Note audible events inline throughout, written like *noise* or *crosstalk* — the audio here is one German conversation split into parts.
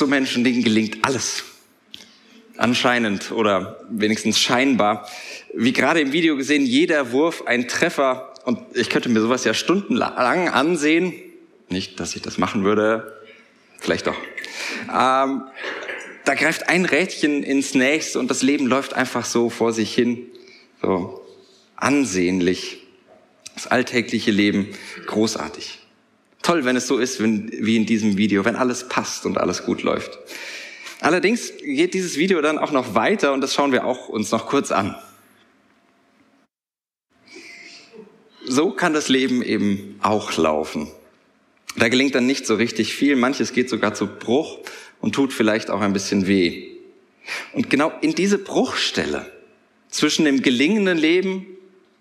So Menschen, denen gelingt alles. Anscheinend oder wenigstens scheinbar. Wie gerade im Video gesehen, jeder Wurf ein Treffer. Und ich könnte mir sowas ja stundenlang ansehen. Nicht, dass ich das machen würde. Vielleicht doch. Ähm, da greift ein Rädchen ins nächste und das Leben läuft einfach so vor sich hin. So ansehnlich. Das alltägliche Leben großartig. Toll, wenn es so ist wie in diesem Video, wenn alles passt und alles gut läuft. Allerdings geht dieses Video dann auch noch weiter und das schauen wir auch uns noch kurz an. So kann das Leben eben auch laufen. Da gelingt dann nicht so richtig viel, manches geht sogar zu Bruch und tut vielleicht auch ein bisschen weh. Und genau in diese Bruchstelle zwischen dem gelingenden Leben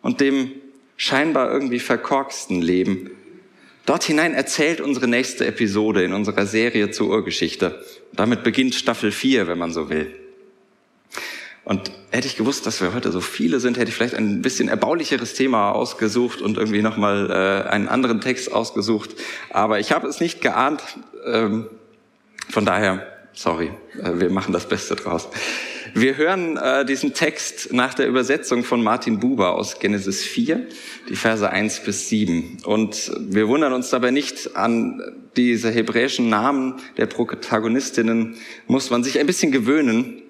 und dem scheinbar irgendwie verkorksten Leben Dort hinein erzählt unsere nächste Episode in unserer Serie zur Urgeschichte. Damit beginnt Staffel 4, wenn man so will. Und hätte ich gewusst, dass wir heute so viele sind, hätte ich vielleicht ein bisschen erbaulicheres Thema ausgesucht und irgendwie nochmal äh, einen anderen Text ausgesucht. Aber ich habe es nicht geahnt. Ähm, von daher, sorry, äh, wir machen das Beste draus. Wir hören äh, diesen Text nach der Übersetzung von Martin Buber aus Genesis 4, die Verse 1 bis 7. Und wir wundern uns dabei nicht an diese hebräischen Namen der Protagonistinnen, muss man sich ein bisschen gewöhnen.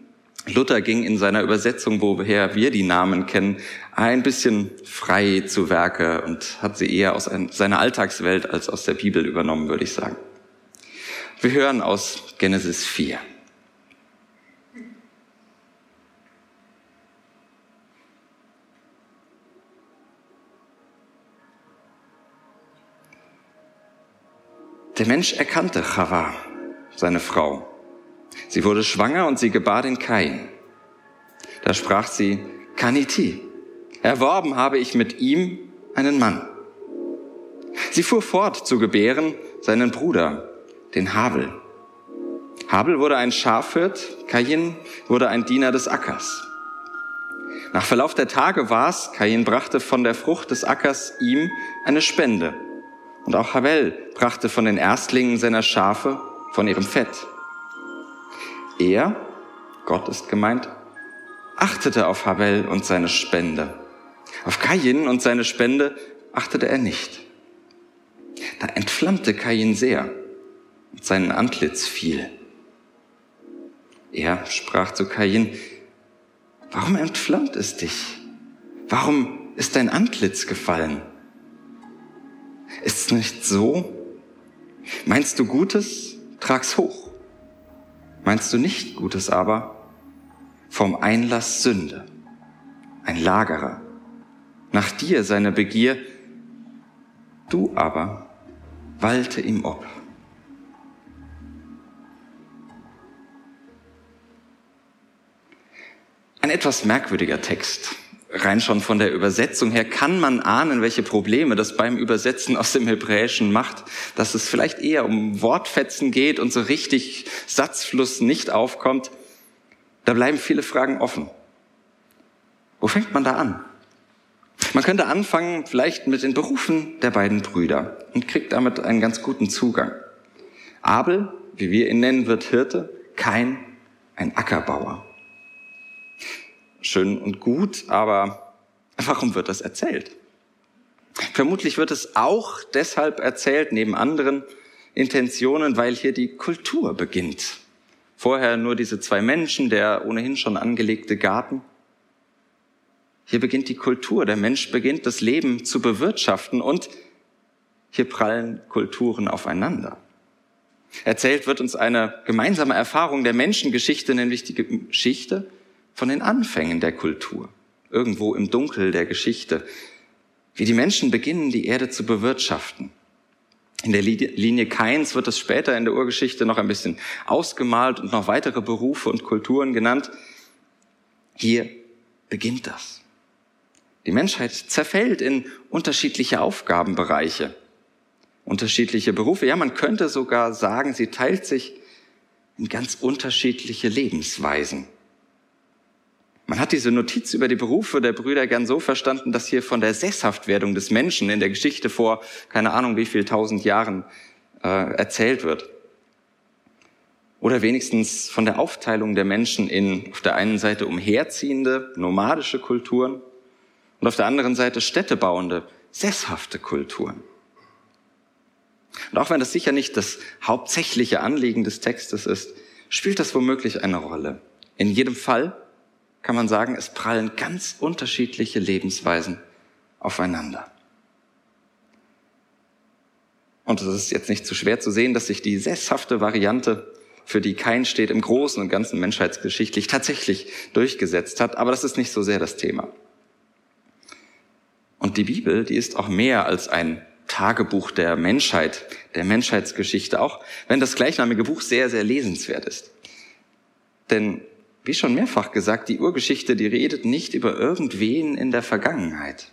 Luther ging in seiner Übersetzung, woher wir die Namen kennen, ein bisschen frei zu Werke und hat sie eher aus seiner Alltagswelt als aus der Bibel übernommen, würde ich sagen. Wir hören aus Genesis 4. Der Mensch erkannte Chava, seine Frau. Sie wurde schwanger und sie gebar den Kain. Da sprach sie, Kaniti, erworben habe ich mit ihm einen Mann. Sie fuhr fort zu gebären seinen Bruder, den Habel. Habel wurde ein Schafhirt, Kain wurde ein Diener des Ackers. Nach Verlauf der Tage war's, Kain brachte von der Frucht des Ackers ihm eine Spende und auch Havel brachte von den Erstlingen seiner Schafe von ihrem Fett. Er, Gott ist gemeint, achtete auf Havel und seine Spende. Auf Kain und seine Spende achtete er nicht. Da entflammte Kain sehr und sein Antlitz fiel. Er sprach zu Kain, warum entflammt es dich? Warum ist dein Antlitz gefallen? Ist es nicht so? Meinst du Gutes, trag's hoch. Meinst du nicht Gutes aber, vom Einlass Sünde, ein Lagerer, nach dir seine Begier, du aber walte ihm ob. Ein etwas merkwürdiger Text rein schon von der Übersetzung her kann man ahnen, welche Probleme das beim Übersetzen aus dem Hebräischen macht, dass es vielleicht eher um Wortfetzen geht und so richtig Satzfluss nicht aufkommt. Da bleiben viele Fragen offen. Wo fängt man da an? Man könnte anfangen vielleicht mit den Berufen der beiden Brüder und kriegt damit einen ganz guten Zugang. Abel, wie wir ihn nennen, wird Hirte, kein ein Ackerbauer schön und gut, aber warum wird das erzählt? Vermutlich wird es auch deshalb erzählt, neben anderen Intentionen, weil hier die Kultur beginnt. Vorher nur diese zwei Menschen, der ohnehin schon angelegte Garten. Hier beginnt die Kultur. Der Mensch beginnt das Leben zu bewirtschaften und hier prallen Kulturen aufeinander. Erzählt wird uns eine gemeinsame Erfahrung der Menschengeschichte, nämlich die Geschichte von den Anfängen der Kultur, irgendwo im Dunkel der Geschichte, wie die Menschen beginnen, die Erde zu bewirtschaften. In der Linie Keins wird es später in der Urgeschichte noch ein bisschen ausgemalt und noch weitere Berufe und Kulturen genannt. Hier beginnt das. Die Menschheit zerfällt in unterschiedliche Aufgabenbereiche, unterschiedliche Berufe. Ja, man könnte sogar sagen, sie teilt sich in ganz unterschiedliche Lebensweisen. Man hat diese Notiz über die Berufe der Brüder gern so verstanden, dass hier von der Sesshaftwerdung des Menschen in der Geschichte vor keine Ahnung wie viel tausend Jahren äh, erzählt wird. Oder wenigstens von der Aufteilung der Menschen in auf der einen Seite umherziehende, nomadische Kulturen und auf der anderen Seite städtebauende, sesshafte Kulturen. Und auch wenn das sicher nicht das hauptsächliche Anliegen des Textes ist, spielt das womöglich eine Rolle. In jedem Fall kann man sagen, es prallen ganz unterschiedliche Lebensweisen aufeinander. Und es ist jetzt nicht zu schwer zu sehen, dass sich die sesshafte Variante, für die kein steht, im Großen und Ganzen menschheitsgeschichtlich tatsächlich durchgesetzt hat. Aber das ist nicht so sehr das Thema. Und die Bibel, die ist auch mehr als ein Tagebuch der Menschheit, der Menschheitsgeschichte, auch wenn das gleichnamige Buch sehr, sehr lesenswert ist. Denn wie schon mehrfach gesagt, die Urgeschichte, die redet nicht über irgendwen in der Vergangenheit,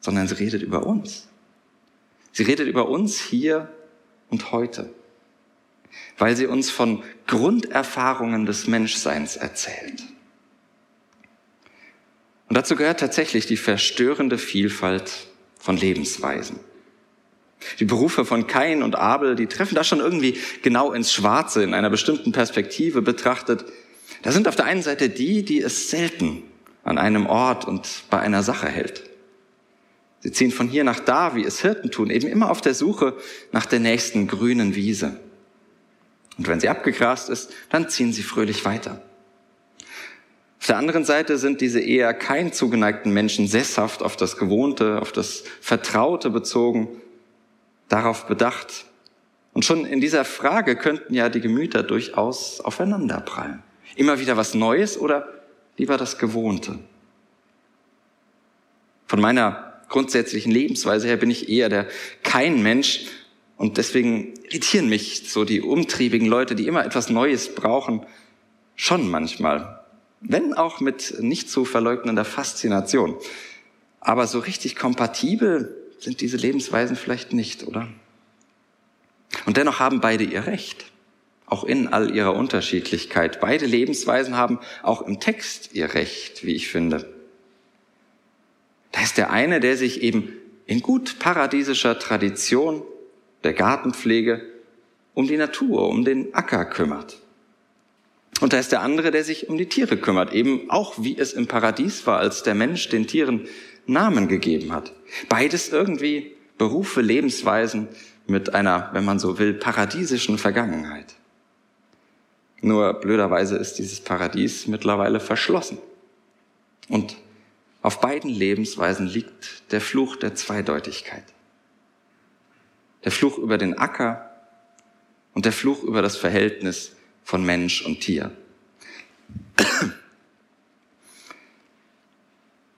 sondern sie redet über uns. Sie redet über uns hier und heute, weil sie uns von Grunderfahrungen des Menschseins erzählt. Und dazu gehört tatsächlich die verstörende Vielfalt von Lebensweisen. Die Berufe von Kain und Abel, die treffen da schon irgendwie genau ins Schwarze, in einer bestimmten Perspektive betrachtet. Da sind auf der einen Seite die, die es selten an einem Ort und bei einer Sache hält. Sie ziehen von hier nach da, wie es Hirten tun, eben immer auf der Suche nach der nächsten grünen Wiese. Und wenn sie abgegrast ist, dann ziehen sie fröhlich weiter. Auf der anderen Seite sind diese eher kein zugeneigten Menschen sesshaft auf das Gewohnte, auf das Vertraute bezogen darauf bedacht. Und schon in dieser Frage könnten ja die Gemüter durchaus aufeinanderprallen. Immer wieder was Neues oder lieber das Gewohnte? Von meiner grundsätzlichen Lebensweise her bin ich eher der kein Mensch und deswegen irritieren mich so die umtriebigen Leute, die immer etwas Neues brauchen, schon manchmal. Wenn auch mit nicht zu verleugnender Faszination. Aber so richtig kompatibel sind diese Lebensweisen vielleicht nicht, oder? Und dennoch haben beide ihr Recht, auch in all ihrer Unterschiedlichkeit. Beide Lebensweisen haben auch im Text ihr Recht, wie ich finde. Da ist der eine, der sich eben in gut paradiesischer Tradition der Gartenpflege um die Natur, um den Acker kümmert. Und da ist der andere, der sich um die Tiere kümmert, eben auch wie es im Paradies war, als der Mensch den Tieren Namen gegeben hat. Beides irgendwie Berufe, Lebensweisen mit einer, wenn man so will, paradiesischen Vergangenheit. Nur blöderweise ist dieses Paradies mittlerweile verschlossen. Und auf beiden Lebensweisen liegt der Fluch der Zweideutigkeit. Der Fluch über den Acker und der Fluch über das Verhältnis von Mensch und Tier.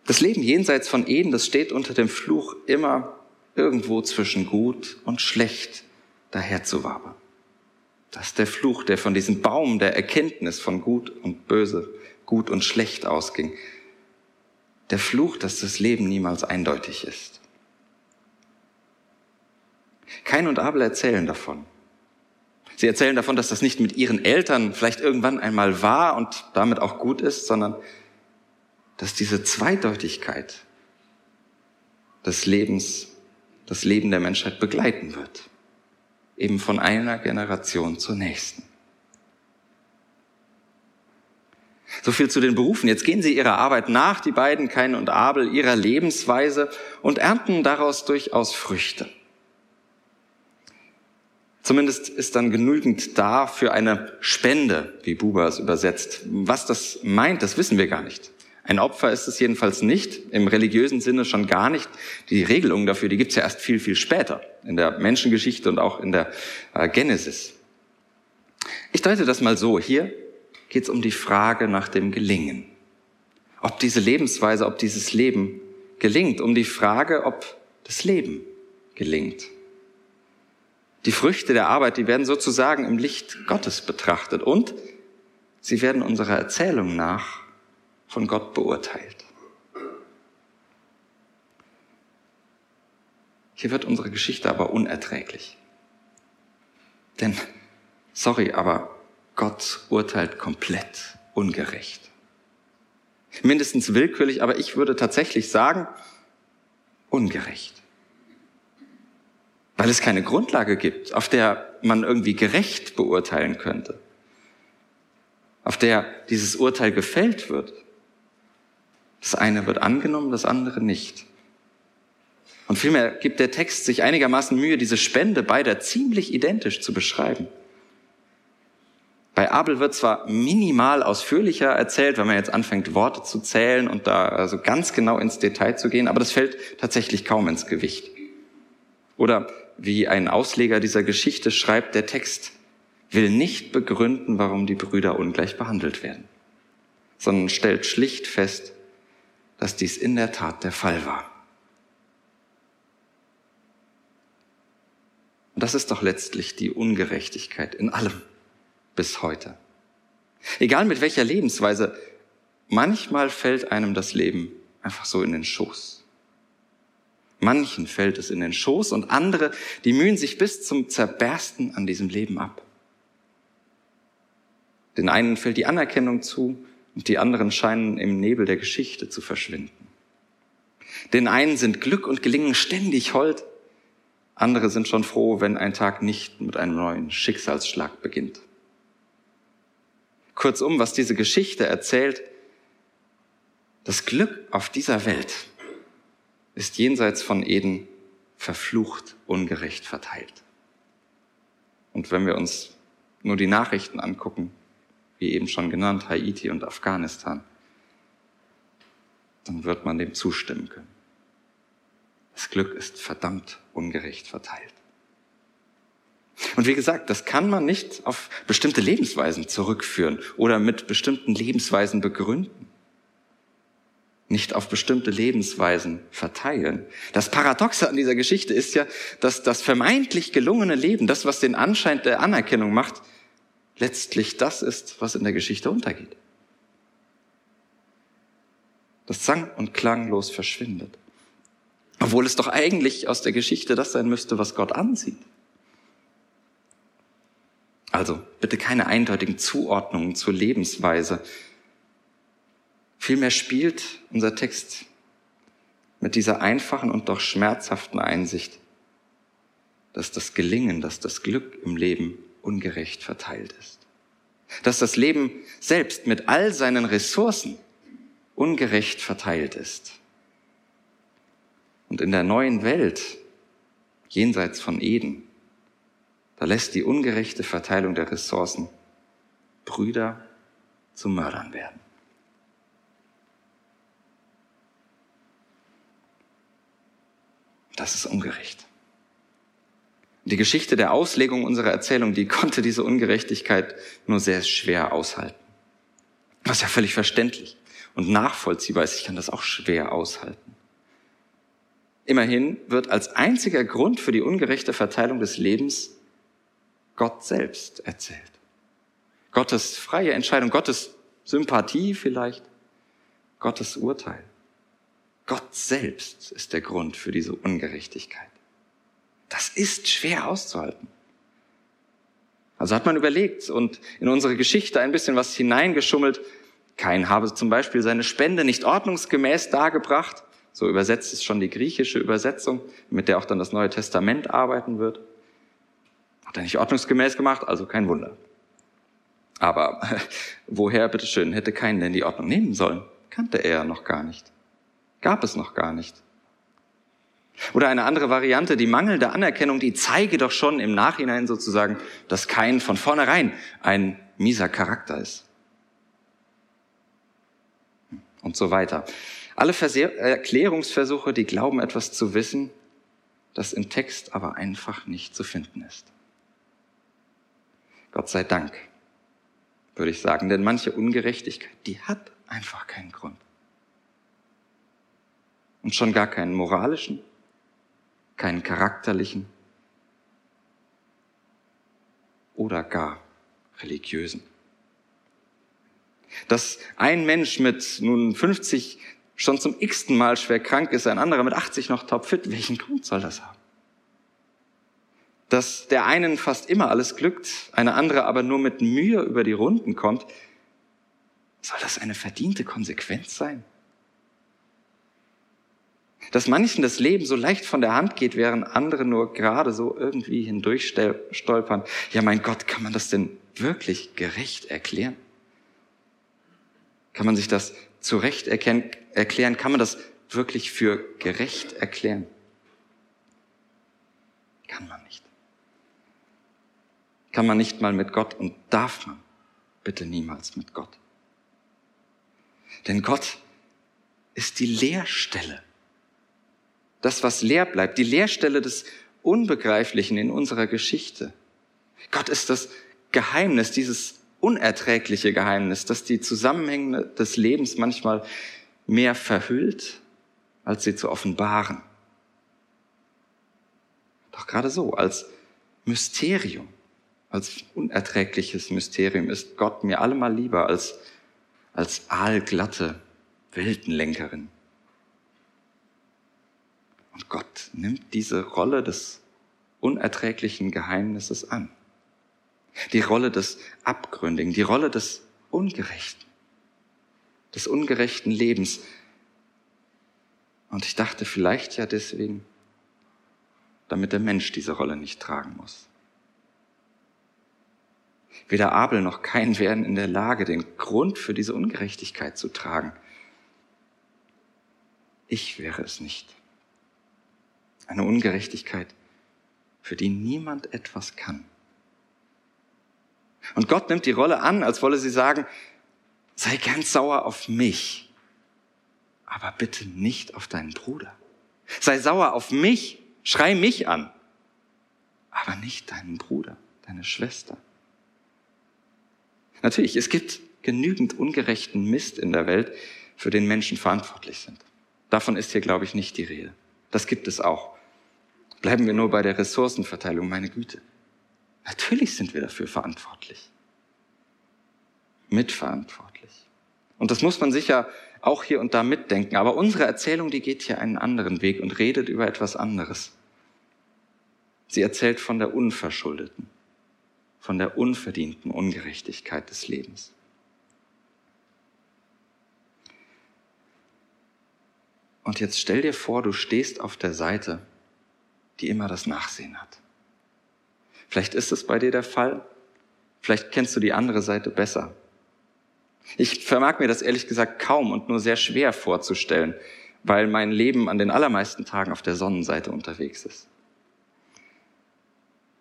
Das Leben jenseits von Eden, das steht unter dem Fluch immer irgendwo zwischen gut und schlecht daherzuwabern. Das ist der Fluch, der von diesem Baum der Erkenntnis von gut und böse, gut und schlecht ausging. Der Fluch, dass das Leben niemals eindeutig ist. Kain und Abel erzählen davon. Sie erzählen davon, dass das nicht mit ihren Eltern vielleicht irgendwann einmal war und damit auch gut ist, sondern dass diese Zweideutigkeit des Lebens, das Leben der Menschheit begleiten wird. Eben von einer Generation zur nächsten. So viel zu den Berufen. Jetzt gehen sie ihrer Arbeit nach, die beiden, Kain und Abel, ihrer Lebensweise und ernten daraus durchaus Früchte. Zumindest ist dann genügend da für eine Spende, wie Buber es übersetzt. Was das meint, das wissen wir gar nicht. Ein Opfer ist es jedenfalls nicht, im religiösen Sinne schon gar nicht. Die Regelungen dafür, die gibt es ja erst viel, viel später, in der Menschengeschichte und auch in der äh, Genesis. Ich deute das mal so. Hier geht es um die Frage nach dem Gelingen. Ob diese Lebensweise, ob dieses Leben gelingt. Um die Frage, ob das Leben gelingt. Die Früchte der Arbeit, die werden sozusagen im Licht Gottes betrachtet und sie werden unserer Erzählung nach von Gott beurteilt. Hier wird unsere Geschichte aber unerträglich. Denn, sorry, aber Gott urteilt komplett ungerecht. Mindestens willkürlich, aber ich würde tatsächlich sagen, ungerecht. Weil es keine Grundlage gibt, auf der man irgendwie gerecht beurteilen könnte. Auf der dieses Urteil gefällt wird. Das eine wird angenommen, das andere nicht. Und vielmehr gibt der Text sich einigermaßen Mühe, diese Spende beider ziemlich identisch zu beschreiben. Bei Abel wird zwar minimal ausführlicher erzählt, wenn man jetzt anfängt, Worte zu zählen und da also ganz genau ins Detail zu gehen, aber das fällt tatsächlich kaum ins Gewicht. Oder wie ein Ausleger dieser Geschichte schreibt, der Text will nicht begründen, warum die Brüder ungleich behandelt werden, sondern stellt schlicht fest, dass dies in der Tat der Fall war. Und das ist doch letztlich die Ungerechtigkeit in allem bis heute. Egal mit welcher Lebensweise, manchmal fällt einem das Leben einfach so in den Schoß. Manchen fällt es in den Schoß und andere, die mühen sich bis zum Zerbersten an diesem Leben ab. Den einen fällt die Anerkennung zu und die anderen scheinen im Nebel der Geschichte zu verschwinden. Den einen sind Glück und Gelingen ständig hold, andere sind schon froh, wenn ein Tag nicht mit einem neuen Schicksalsschlag beginnt. Kurzum, was diese Geschichte erzählt, das Glück auf dieser Welt ist jenseits von Eden verflucht, ungerecht verteilt. Und wenn wir uns nur die Nachrichten angucken, wie eben schon genannt, Haiti und Afghanistan, dann wird man dem zustimmen können. Das Glück ist verdammt ungerecht verteilt. Und wie gesagt, das kann man nicht auf bestimmte Lebensweisen zurückführen oder mit bestimmten Lebensweisen begründen. Nicht auf bestimmte Lebensweisen verteilen. Das Paradoxe an dieser Geschichte ist ja, dass das vermeintlich gelungene Leben, das, was den Anschein der Anerkennung macht, letztlich das ist, was in der Geschichte untergeht. Das sang- und klanglos verschwindet. Obwohl es doch eigentlich aus der Geschichte das sein müsste, was Gott ansieht. Also bitte keine eindeutigen Zuordnungen zur Lebensweise. Vielmehr spielt unser Text mit dieser einfachen und doch schmerzhaften Einsicht, dass das Gelingen, dass das Glück im Leben ungerecht verteilt ist. Dass das Leben selbst mit all seinen Ressourcen ungerecht verteilt ist. Und in der neuen Welt, jenseits von Eden, da lässt die ungerechte Verteilung der Ressourcen Brüder zu Mördern werden. Das ist ungerecht. Die Geschichte der Auslegung unserer Erzählung, die konnte diese Ungerechtigkeit nur sehr schwer aushalten. Was ja völlig verständlich und nachvollziehbar ist. Ich kann das auch schwer aushalten. Immerhin wird als einziger Grund für die ungerechte Verteilung des Lebens Gott selbst erzählt. Gottes freie Entscheidung, Gottes Sympathie vielleicht, Gottes Urteil. Gott selbst ist der Grund für diese Ungerechtigkeit. Ist schwer auszuhalten. Also hat man überlegt und in unsere Geschichte ein bisschen was hineingeschummelt. Kein habe zum Beispiel seine Spende nicht ordnungsgemäß dargebracht. So übersetzt es schon die griechische Übersetzung, mit der auch dann das Neue Testament arbeiten wird. Hat er nicht ordnungsgemäß gemacht, also kein Wunder. Aber *laughs* woher, bitteschön, hätte keinen denn die Ordnung nehmen sollen? Kannte er ja noch gar nicht. Gab es noch gar nicht. Oder eine andere Variante, die mangelnde Anerkennung, die zeige doch schon im Nachhinein sozusagen, dass kein von vornherein ein mieser Charakter ist. Und so weiter. Alle Verse Erklärungsversuche, die glauben etwas zu wissen, das im Text aber einfach nicht zu finden ist. Gott sei Dank, würde ich sagen. Denn manche Ungerechtigkeit, die hat einfach keinen Grund. Und schon gar keinen moralischen, keinen charakterlichen. oder gar religiösen. Dass ein Mensch mit nun 50 schon zum x-ten Mal schwer krank ist, ein anderer mit 80 noch topfit, welchen Grund soll das haben? Dass der einen fast immer alles glückt, eine andere aber nur mit Mühe über die Runden kommt, soll das eine verdiente Konsequenz sein? Dass manchen das Leben so leicht von der Hand geht, während andere nur gerade so irgendwie hindurch stolpern. Ja, mein Gott, kann man das denn wirklich gerecht erklären? Kann man sich das zurecht erklären? Kann man das wirklich für gerecht erklären? Kann man nicht. Kann man nicht mal mit Gott und darf man bitte niemals mit Gott. Denn Gott ist die Leerstelle. Das, was leer bleibt, die Leerstelle des Unbegreiflichen in unserer Geschichte. Gott ist das Geheimnis, dieses unerträgliche Geheimnis, das die Zusammenhänge des Lebens manchmal mehr verhüllt, als sie zu offenbaren. Doch gerade so, als Mysterium, als unerträgliches Mysterium ist Gott mir allemal lieber als als aalglatte Weltenlenkerin. Und Gott nimmt diese Rolle des unerträglichen Geheimnisses an. Die Rolle des Abgründigen, die Rolle des Ungerechten, des ungerechten Lebens. Und ich dachte vielleicht ja deswegen, damit der Mensch diese Rolle nicht tragen muss. Weder Abel noch Kain wären in der Lage, den Grund für diese Ungerechtigkeit zu tragen. Ich wäre es nicht. Eine Ungerechtigkeit, für die niemand etwas kann. Und Gott nimmt die Rolle an, als wolle sie sagen, sei ganz sauer auf mich, aber bitte nicht auf deinen Bruder. Sei sauer auf mich, schrei mich an, aber nicht deinen Bruder, deine Schwester. Natürlich, es gibt genügend ungerechten Mist in der Welt, für den Menschen verantwortlich sind. Davon ist hier, glaube ich, nicht die Rede. Das gibt es auch. Bleiben wir nur bei der Ressourcenverteilung, meine Güte. Natürlich sind wir dafür verantwortlich. Mitverantwortlich. Und das muss man sicher auch hier und da mitdenken. Aber unsere Erzählung, die geht hier einen anderen Weg und redet über etwas anderes. Sie erzählt von der Unverschuldeten, von der unverdienten Ungerechtigkeit des Lebens. Und jetzt stell dir vor, du stehst auf der Seite, die immer das Nachsehen hat. Vielleicht ist es bei dir der Fall, vielleicht kennst du die andere Seite besser. Ich vermag mir das ehrlich gesagt kaum und nur sehr schwer vorzustellen, weil mein Leben an den allermeisten Tagen auf der Sonnenseite unterwegs ist.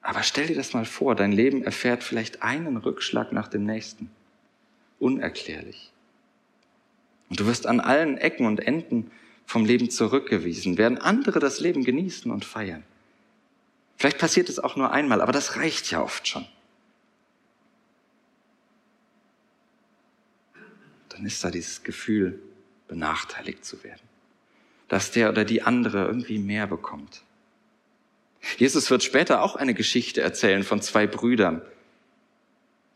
Aber stell dir das mal vor, dein Leben erfährt vielleicht einen Rückschlag nach dem nächsten. Unerklärlich. Und du wirst an allen Ecken und Enden vom Leben zurückgewiesen, während andere das Leben genießen und feiern. Vielleicht passiert es auch nur einmal, aber das reicht ja oft schon. Dann ist da dieses Gefühl, benachteiligt zu werden. Dass der oder die andere irgendwie mehr bekommt. Jesus wird später auch eine Geschichte erzählen von zwei Brüdern,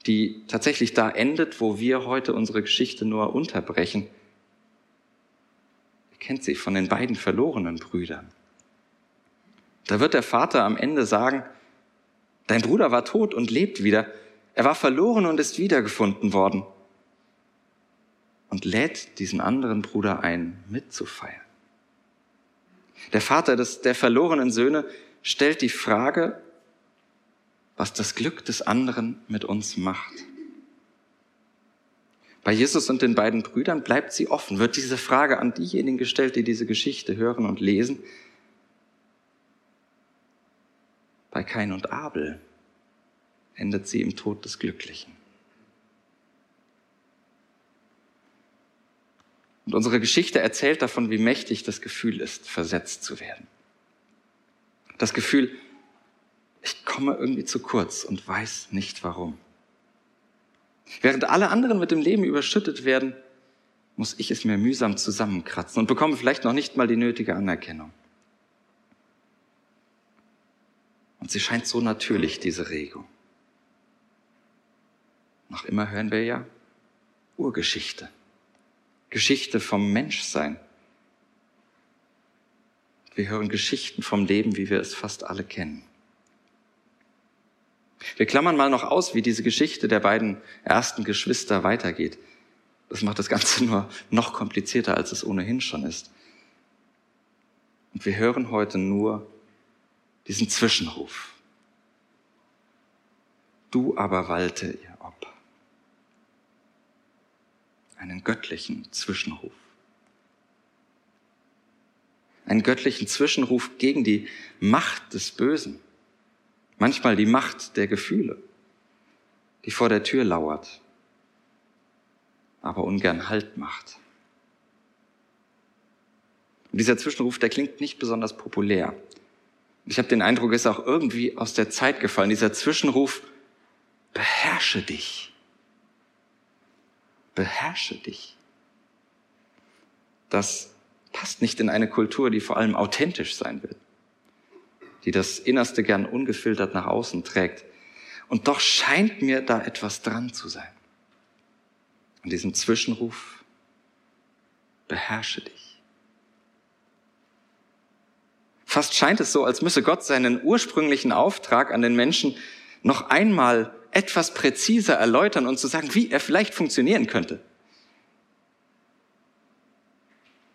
die tatsächlich da endet, wo wir heute unsere Geschichte nur unterbrechen. Kennt sie von den beiden verlorenen Brüdern. Da wird der Vater am Ende sagen, dein Bruder war tot und lebt wieder. Er war verloren und ist wiedergefunden worden. Und lädt diesen anderen Bruder ein, mitzufeiern. Der Vater des, der verlorenen Söhne stellt die Frage, was das Glück des anderen mit uns macht. Bei Jesus und den beiden Brüdern bleibt sie offen, wird diese Frage an diejenigen gestellt, die diese Geschichte hören und lesen. Bei Kain und Abel endet sie im Tod des Glücklichen. Und unsere Geschichte erzählt davon, wie mächtig das Gefühl ist, versetzt zu werden. Das Gefühl, ich komme irgendwie zu kurz und weiß nicht warum. Während alle anderen mit dem Leben überschüttet werden, muss ich es mir mühsam zusammenkratzen und bekomme vielleicht noch nicht mal die nötige Anerkennung. Und sie scheint so natürlich, diese Regung. Noch immer hören wir ja Urgeschichte. Geschichte vom Menschsein. Wir hören Geschichten vom Leben, wie wir es fast alle kennen. Wir klammern mal noch aus, wie diese Geschichte der beiden ersten Geschwister weitergeht. Das macht das Ganze *laughs* nur noch komplizierter, als es ohnehin schon ist. Und wir hören heute nur diesen Zwischenruf. Du aber walte ihr ob. Einen göttlichen Zwischenruf. Einen göttlichen Zwischenruf gegen die Macht des Bösen. Manchmal die Macht der Gefühle, die vor der Tür lauert, aber ungern Halt macht. Und dieser Zwischenruf, der klingt nicht besonders populär. Ich habe den Eindruck, er ist auch irgendwie aus der Zeit gefallen. Dieser Zwischenruf, beherrsche dich. Beherrsche dich. Das passt nicht in eine Kultur, die vor allem authentisch sein will die das Innerste gern ungefiltert nach außen trägt. Und doch scheint mir da etwas dran zu sein. An diesem Zwischenruf, beherrsche dich. Fast scheint es so, als müsse Gott seinen ursprünglichen Auftrag an den Menschen noch einmal etwas präziser erläutern und zu sagen, wie er vielleicht funktionieren könnte.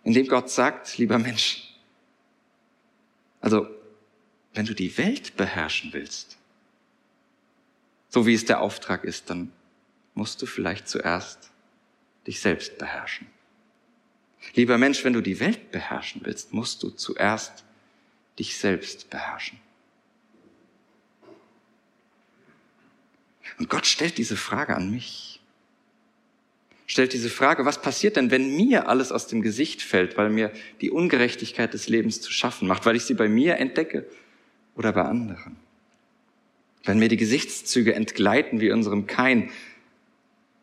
Indem Gott sagt, lieber Mensch, also wenn du die Welt beherrschen willst, so wie es der Auftrag ist, dann musst du vielleicht zuerst dich selbst beherrschen. Lieber Mensch, wenn du die Welt beherrschen willst, musst du zuerst dich selbst beherrschen. Und Gott stellt diese Frage an mich. Stellt diese Frage, was passiert denn, wenn mir alles aus dem Gesicht fällt, weil mir die Ungerechtigkeit des Lebens zu schaffen macht, weil ich sie bei mir entdecke oder bei anderen. Wenn mir die Gesichtszüge entgleiten wie unserem Kain,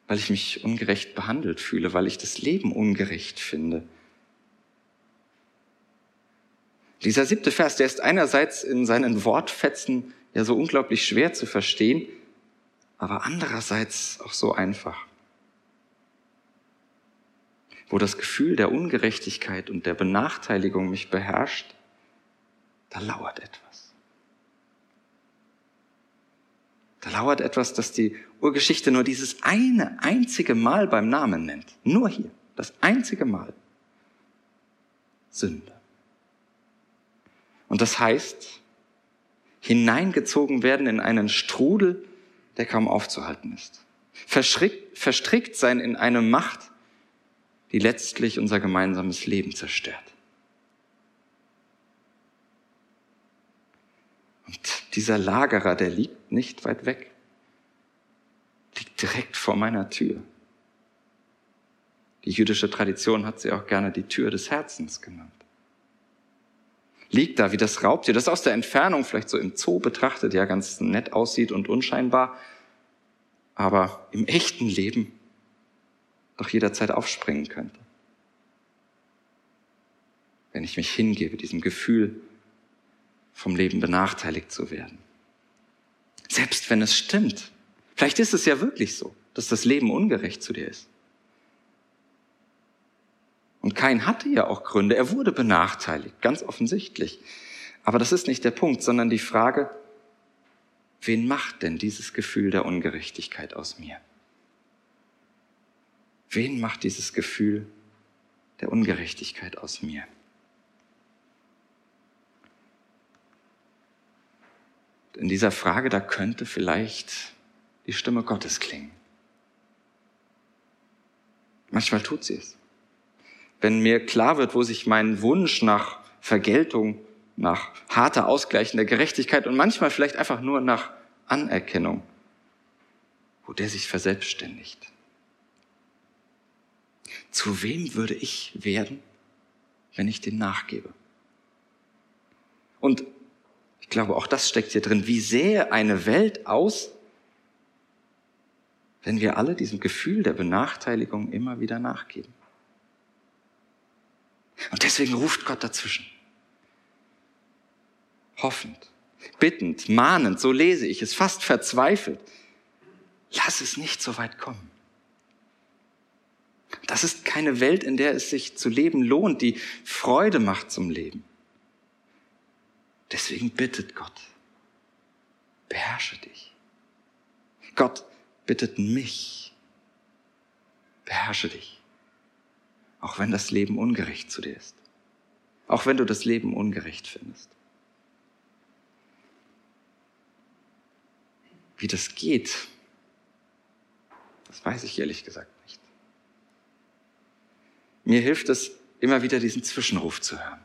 weil ich mich ungerecht behandelt fühle, weil ich das Leben ungerecht finde. Dieser siebte Vers, der ist einerseits in seinen Wortfetzen ja so unglaublich schwer zu verstehen, aber andererseits auch so einfach. Wo das Gefühl der Ungerechtigkeit und der Benachteiligung mich beherrscht, da lauert etwas. Da lauert etwas, das die Urgeschichte nur dieses eine einzige Mal beim Namen nennt. Nur hier. Das einzige Mal. Sünde. Und das heißt, hineingezogen werden in einen Strudel, der kaum aufzuhalten ist. Verstrickt, verstrickt sein in eine Macht, die letztlich unser gemeinsames Leben zerstört. Und dieser Lagerer, der liegt nicht weit weg, liegt direkt vor meiner Tür. Die jüdische Tradition hat sie auch gerne die Tür des Herzens genannt. Liegt da wie das Raubtier, das aus der Entfernung vielleicht so im Zoo betrachtet ja ganz nett aussieht und unscheinbar, aber im echten Leben doch jederzeit aufspringen könnte. Wenn ich mich hingebe diesem Gefühl vom Leben benachteiligt zu werden. Selbst wenn es stimmt. Vielleicht ist es ja wirklich so, dass das Leben ungerecht zu dir ist. Und Kain hatte ja auch Gründe. Er wurde benachteiligt, ganz offensichtlich. Aber das ist nicht der Punkt, sondern die Frage, wen macht denn dieses Gefühl der Ungerechtigkeit aus mir? Wen macht dieses Gefühl der Ungerechtigkeit aus mir? In dieser Frage, da könnte vielleicht die Stimme Gottes klingen. Manchmal tut sie es. Wenn mir klar wird, wo sich mein Wunsch nach Vergeltung, nach harter ausgleichender Gerechtigkeit und manchmal vielleicht einfach nur nach Anerkennung, wo der sich verselbstständigt. Zu wem würde ich werden, wenn ich dem nachgebe? Und ich glaube, auch das steckt hier drin. Wie sähe eine Welt aus, wenn wir alle diesem Gefühl der Benachteiligung immer wieder nachgeben? Und deswegen ruft Gott dazwischen. Hoffend, bittend, mahnend, so lese ich es, fast verzweifelt. Lass es nicht so weit kommen. Das ist keine Welt, in der es sich zu leben lohnt, die Freude macht zum Leben. Deswegen bittet Gott, beherrsche dich. Gott bittet mich, beherrsche dich. Auch wenn das Leben ungerecht zu dir ist. Auch wenn du das Leben ungerecht findest. Wie das geht, das weiß ich ehrlich gesagt nicht. Mir hilft es, immer wieder diesen Zwischenruf zu hören.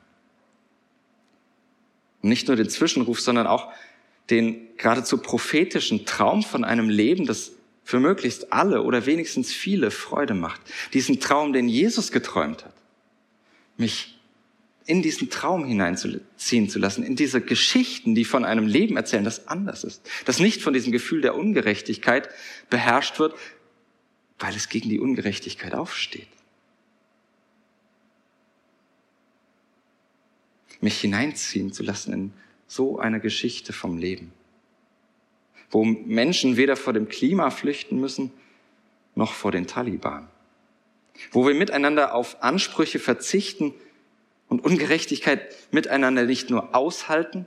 Nicht nur den Zwischenruf, sondern auch den geradezu prophetischen Traum von einem Leben, das für möglichst alle oder wenigstens viele Freude macht. Diesen Traum, den Jesus geträumt hat. Mich in diesen Traum hineinziehen zu lassen, in diese Geschichten, die von einem Leben erzählen, das anders ist, das nicht von diesem Gefühl der Ungerechtigkeit beherrscht wird, weil es gegen die Ungerechtigkeit aufsteht. Mich hineinziehen zu lassen in so eine Geschichte vom Leben, wo Menschen weder vor dem Klima flüchten müssen, noch vor den Taliban, wo wir miteinander auf Ansprüche verzichten und Ungerechtigkeit miteinander nicht nur aushalten,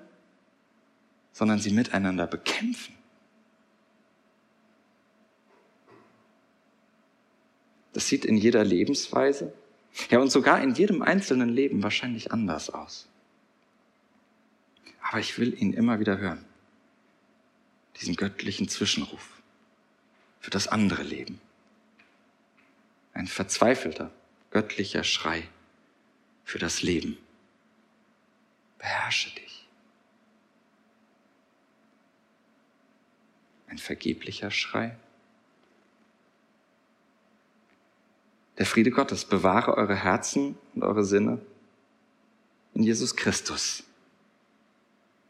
sondern sie miteinander bekämpfen. Das sieht in jeder Lebensweise, ja und sogar in jedem einzelnen Leben wahrscheinlich anders aus. Aber ich will ihn immer wieder hören. Diesen göttlichen Zwischenruf für das andere Leben. Ein verzweifelter, göttlicher Schrei für das Leben. Beherrsche dich. Ein vergeblicher Schrei Der Friede Gottes bewahre eure Herzen und eure Sinne in Jesus Christus,